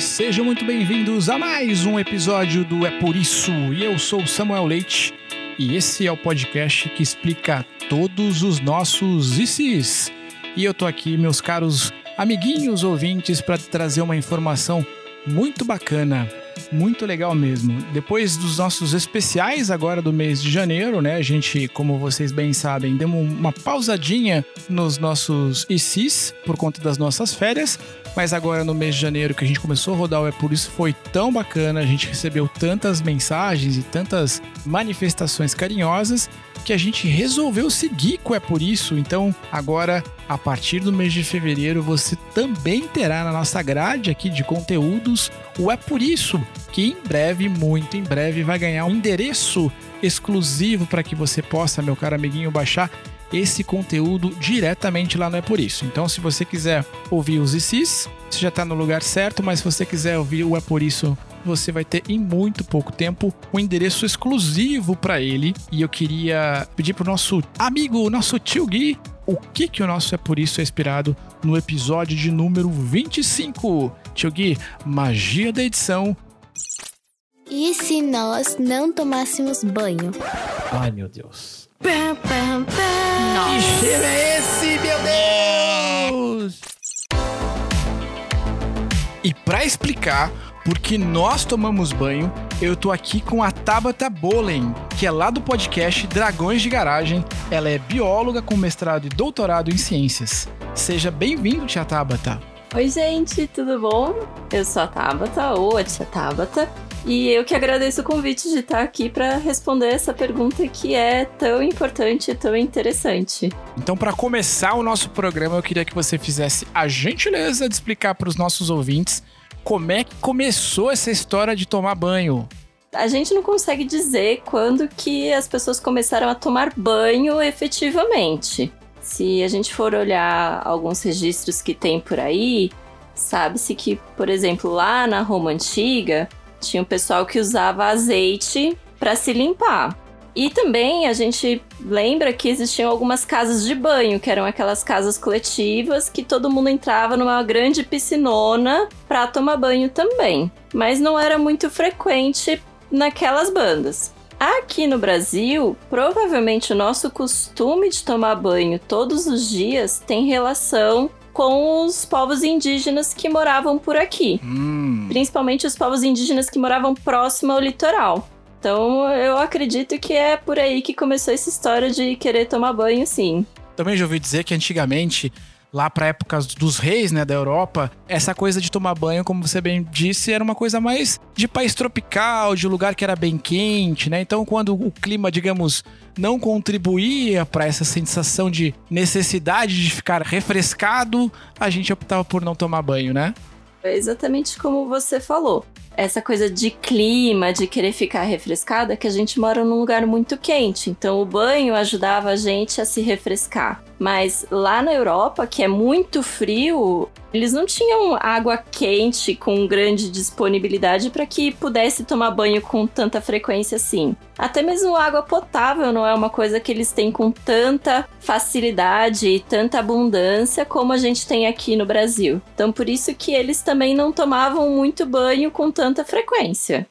Sejam muito bem-vindos a mais um episódio do É Por Isso. E eu sou Samuel Leite e esse é o podcast que explica todos os nossos ICs. E eu tô aqui, meus caros amiguinhos ouvintes, para trazer uma informação muito bacana muito legal mesmo. Depois dos nossos especiais agora do mês de janeiro, né? A gente, como vocês bem sabem, deu uma pausadinha nos nossos ICs por conta das nossas férias. Mas agora no mês de janeiro que a gente começou a rodar o É Por Isso foi tão bacana, a gente recebeu tantas mensagens e tantas manifestações carinhosas que a gente resolveu seguir com É Por Isso. Então, agora, a partir do mês de fevereiro, você também terá na nossa grade aqui de conteúdos o É Por Isso, que em breve, muito em breve, vai ganhar um endereço exclusivo para que você possa, meu caro amiguinho, baixar esse conteúdo diretamente lá no É Por Isso. Então, se você quiser ouvir os ICs, você já está no lugar certo, mas se você quiser ouvir o É Por Isso você vai ter em muito pouco tempo um endereço exclusivo para ele. E eu queria pedir pro nosso amigo, nosso tio Gui, o que que o nosso é por isso é inspirado no episódio de número 25. Tio Gui, magia da edição. E se nós não tomássemos banho? Ai, meu Deus. Pam, pam, pam. Nossa. Que cheiro é esse, meu Deus? E para explicar porque nós tomamos banho, eu tô aqui com a Tabata Bolen, que é lá do podcast Dragões de Garagem. Ela é bióloga com mestrado e doutorado em ciências. Seja bem-vindo, tia Tabata. Oi, gente, tudo bom? Eu sou a Tabata, ou a tia Tabata, e eu que agradeço o convite de estar aqui para responder essa pergunta que é tão importante e tão interessante. Então, para começar o nosso programa, eu queria que você fizesse a gentileza de explicar para os nossos ouvintes como é que começou essa história de tomar banho? A gente não consegue dizer quando que as pessoas começaram a tomar banho efetivamente. Se a gente for olhar alguns registros que tem por aí, sabe-se que, por exemplo, lá na Roma antiga, tinha um pessoal que usava azeite para se limpar. E também a gente lembra que existiam algumas casas de banho, que eram aquelas casas coletivas que todo mundo entrava numa grande piscinona para tomar banho também. Mas não era muito frequente naquelas bandas. Aqui no Brasil, provavelmente o nosso costume de tomar banho todos os dias tem relação com os povos indígenas que moravam por aqui. Hum. Principalmente os povos indígenas que moravam próximo ao litoral. Então eu acredito que é por aí que começou essa história de querer tomar banho, sim. Também já ouvi dizer que antigamente lá para épocas dos reis, né, da Europa, essa coisa de tomar banho, como você bem disse, era uma coisa mais de país tropical, de lugar que era bem quente, né? Então, quando o clima, digamos, não contribuía para essa sensação de necessidade de ficar refrescado, a gente optava por não tomar banho, né? É exatamente como você falou essa coisa de clima, de querer ficar refrescada, que a gente mora num lugar muito quente. Então o banho ajudava a gente a se refrescar. Mas lá na Europa, que é muito frio, eles não tinham água quente com grande disponibilidade para que pudesse tomar banho com tanta frequência assim. Até mesmo água potável não é uma coisa que eles têm com tanta facilidade e tanta abundância como a gente tem aqui no Brasil. Então por isso que eles também não tomavam muito banho com tanta frequência.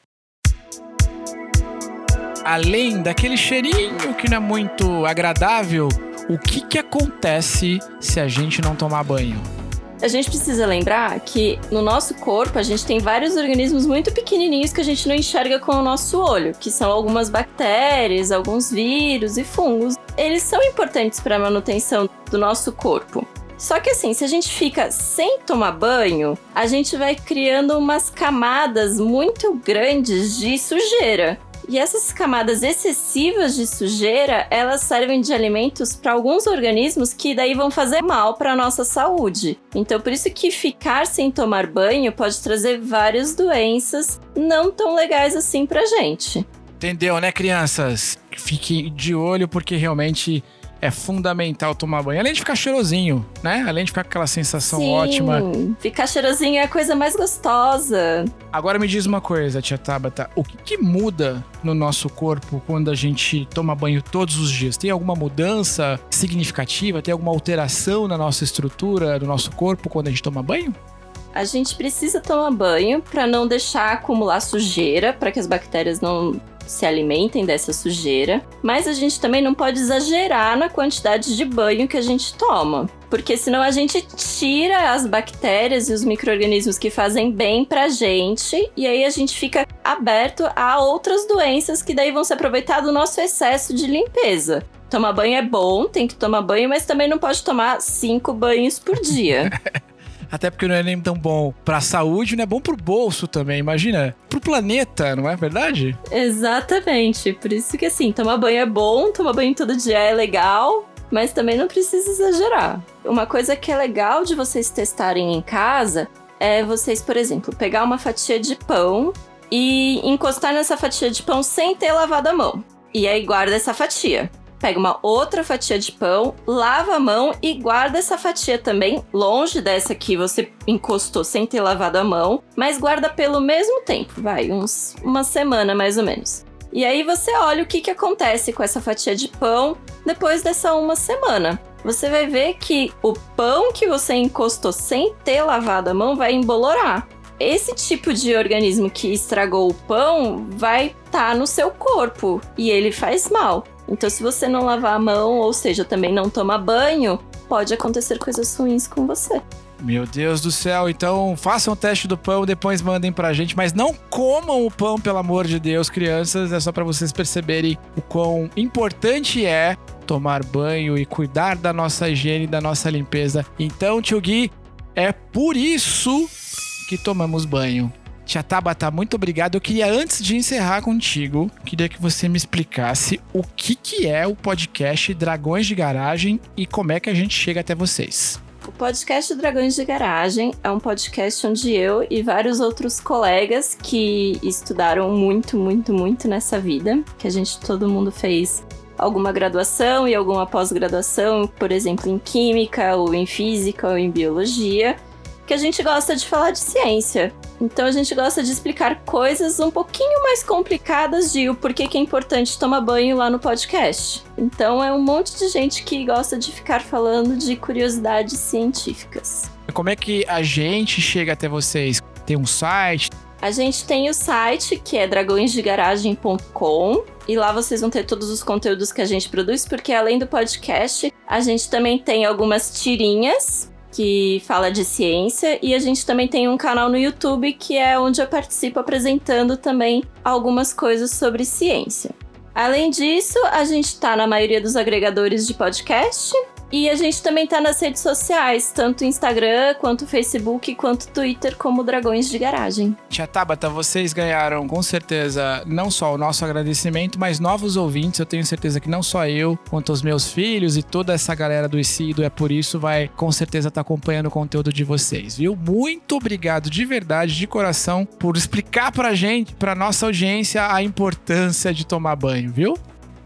Além daquele cheirinho que não é muito agradável, o que, que acontece se a gente não tomar banho? A gente precisa lembrar que no nosso corpo a gente tem vários organismos muito pequenininhos que a gente não enxerga com o nosso olho, que são algumas bactérias, alguns vírus e fungos. Eles são importantes para a manutenção do nosso corpo. Só que assim, se a gente fica sem tomar banho, a gente vai criando umas camadas muito grandes de sujeira. E essas camadas excessivas de sujeira, elas servem de alimentos para alguns organismos que daí vão fazer mal para a nossa saúde. Então, por isso que ficar sem tomar banho pode trazer várias doenças não tão legais assim pra gente. Entendeu, né, crianças? Fiquem de olho porque realmente é fundamental tomar banho. Além de ficar cheirosinho, né? Além de ficar com aquela sensação Sim, ótima. Ficar cheirosinho é a coisa mais gostosa. Agora me diz uma coisa, tia Tabata. O que, que muda no nosso corpo quando a gente toma banho todos os dias? Tem alguma mudança significativa? Tem alguma alteração na nossa estrutura, no nosso corpo quando a gente toma banho? A gente precisa tomar banho para não deixar acumular sujeira, para que as bactérias não se alimentem dessa sujeira, mas a gente também não pode exagerar na quantidade de banho que a gente toma, porque senão a gente tira as bactérias e os micro-organismos que fazem bem pra gente, e aí a gente fica aberto a outras doenças que daí vão se aproveitar do nosso excesso de limpeza. Tomar banho é bom, tem que tomar banho, mas também não pode tomar cinco banhos por dia. Até porque não é nem tão bom pra saúde, não é bom pro bolso também, imagina. Pro planeta, não é verdade? Exatamente. Por isso que assim, tomar banho é bom, tomar banho todo dia é legal, mas também não precisa exagerar. Uma coisa que é legal de vocês testarem em casa é vocês, por exemplo, pegar uma fatia de pão e encostar nessa fatia de pão sem ter lavado a mão. E aí guarda essa fatia pega uma outra fatia de pão, lava a mão e guarda essa fatia também longe dessa que você encostou sem ter lavado a mão, mas guarda pelo mesmo tempo, vai, uns uma semana mais ou menos. E aí você olha o que, que acontece com essa fatia de pão depois dessa uma semana. Você vai ver que o pão que você encostou sem ter lavado a mão vai embolorar. Esse tipo de organismo que estragou o pão vai estar tá no seu corpo e ele faz mal. Então, se você não lavar a mão, ou seja, também não tomar banho, pode acontecer coisas ruins com você. Meu Deus do céu, então façam o teste do pão, depois mandem pra gente, mas não comam o pão, pelo amor de Deus, crianças, é só para vocês perceberem o quão importante é tomar banho e cuidar da nossa higiene, da nossa limpeza. Então, tio Gui, é por isso que tomamos banho. Tia Tabata, muito obrigado. Eu queria, antes de encerrar contigo, queria que você me explicasse o que, que é o podcast Dragões de Garagem e como é que a gente chega até vocês. O podcast Dragões de Garagem é um podcast onde eu e vários outros colegas que estudaram muito, muito, muito nessa vida, que a gente todo mundo fez alguma graduação e alguma pós-graduação, por exemplo, em química ou em física ou em biologia, que a gente gosta de falar de ciência. Então a gente gosta de explicar coisas um pouquinho mais complicadas de o porquê que é importante tomar banho lá no podcast. Então é um monte de gente que gosta de ficar falando de curiosidades científicas. Como é que a gente chega até vocês? Tem um site? A gente tem o site que é dragõesdegaragem.com e lá vocês vão ter todos os conteúdos que a gente produz, porque além do podcast, a gente também tem algumas tirinhas que fala de ciência, e a gente também tem um canal no YouTube que é onde eu participo apresentando também algumas coisas sobre ciência. Além disso, a gente está na maioria dos agregadores de podcast e a gente também tá nas redes sociais, tanto Instagram, quanto Facebook, quanto Twitter, como Dragões de Garagem. Tia Tabata, vocês ganharam com certeza não só o nosso agradecimento, mas novos ouvintes. Eu tenho certeza que não só eu, quanto os meus filhos e toda essa galera do ICI do É Por Isso vai com certeza estar tá acompanhando o conteúdo de vocês, viu? Muito obrigado de verdade, de coração, por explicar pra gente, pra nossa audiência, a importância de tomar banho, viu?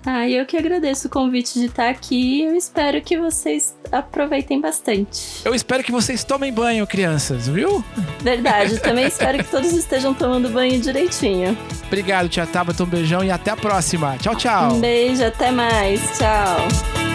Ah, eu que agradeço o convite de estar aqui. Eu espero que vocês aproveitem bastante. Eu espero que vocês tomem banho, crianças, viu? Verdade. Também espero que todos estejam tomando banho direitinho. Obrigado, tia Tabata. Um beijão e até a próxima. Tchau, tchau. Um beijo, até mais. Tchau.